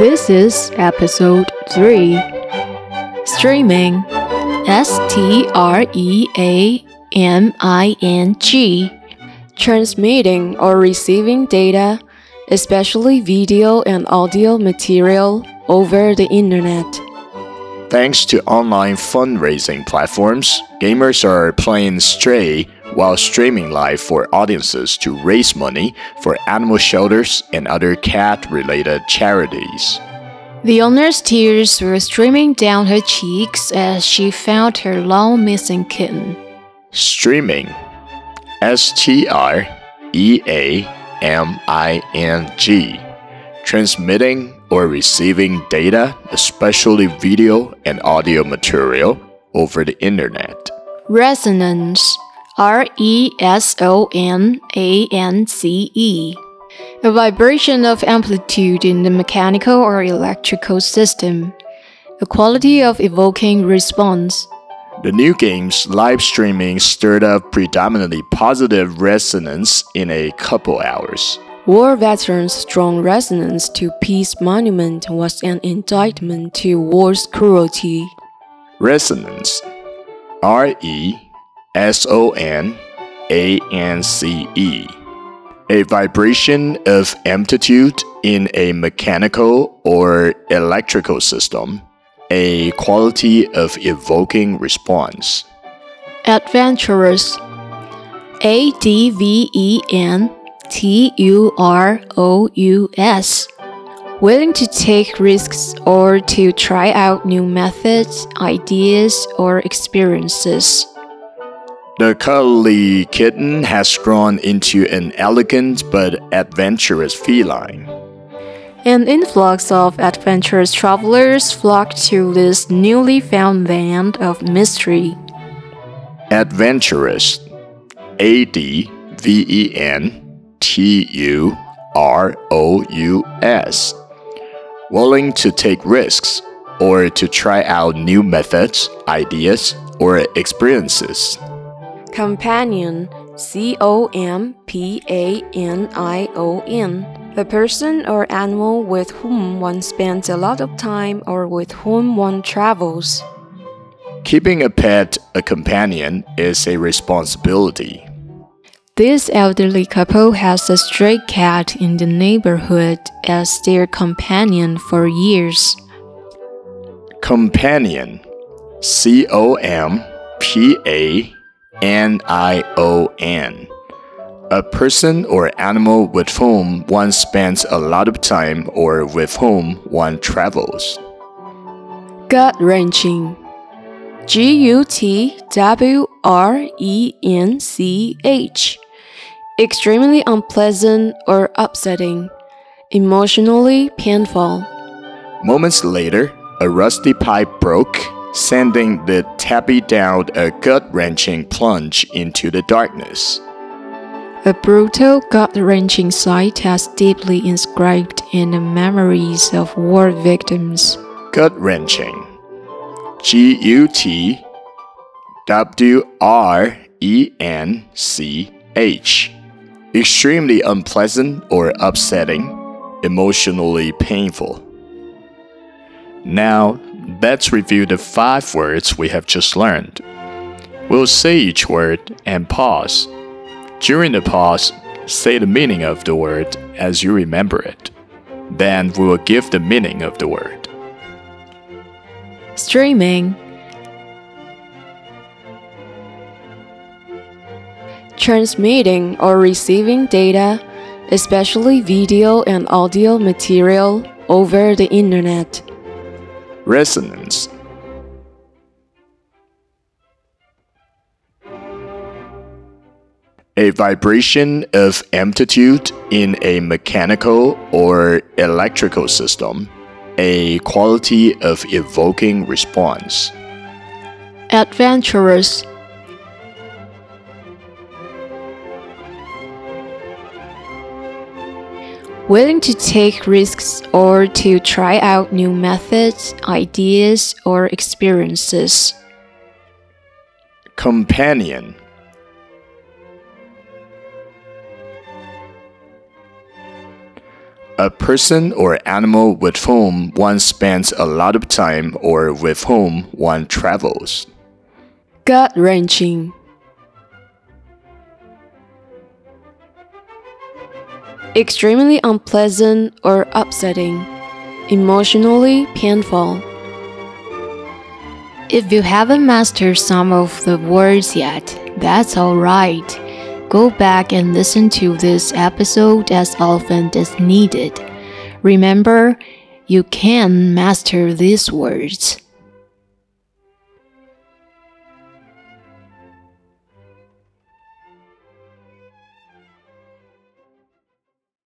This is episode 3 Streaming. S T R E A M I N G. Transmitting or receiving data, especially video and audio material, over the internet. Thanks to online fundraising platforms, gamers are playing Stray while streaming live for audiences to raise money for animal shelters and other cat related charities. The owner's tears were streaming down her cheeks as she found her long missing kitten. Streaming S T R E A M I N G Transmitting or receiving data, especially video and audio material, over the internet. Resonance R E S O N A N C E. A vibration of amplitude in the mechanical or electrical system. A quality of evoking response. The new game's live streaming stirred up predominantly positive resonance in a couple hours. War veterans' strong resonance to Peace Monument was an indictment to war's cruelty. Resonance R E S O N A N C E. A vibration of amplitude in a mechanical or electrical system. A quality of evoking response. Adventurous A D V E N T U R O U S. Willing to take risks or to try out new methods, ideas, or experiences. The cuddly kitten has grown into an elegant but adventurous feline. An influx of adventurous travelers flock to this newly found land of mystery. Adventurous A D V E N T U R O U S. Willing to take risks or to try out new methods, ideas, or experiences. Companion C O M P A N I O N. A person or animal with whom one spends a lot of time or with whom one travels. Keeping a pet, a companion, is a responsibility. This elderly couple has a stray cat in the neighborhood as their companion for years. Companion C O M P A N I O N. A person or animal with whom one spends a lot of time or with whom one travels. Gut wrenching. G U T W R E N C H. Extremely unpleasant or upsetting. Emotionally painful. Moments later, a rusty pipe broke, sending the tabby down a gut wrenching plunge into the darkness. A brutal, gut wrenching sight has deeply inscribed in the memories of war victims. Gut wrenching. G U T W R E N C H. Extremely unpleasant or upsetting, emotionally painful. Now, let's review the five words we have just learned. We'll say each word and pause. During the pause, say the meaning of the word as you remember it. Then we will give the meaning of the word. Streaming. Transmitting or receiving data, especially video and audio material, over the internet. Resonance A vibration of amplitude in a mechanical or electrical system. A quality of evoking response. Adventurous. Willing to take risks or to try out new methods, ideas, or experiences. Companion a person or animal with whom one spends a lot of time or with whom one travels. Gut wrenching. Extremely unpleasant or upsetting. Emotionally painful. If you haven't mastered some of the words yet, that's alright. Go back and listen to this episode as often as needed. Remember, you can master these words.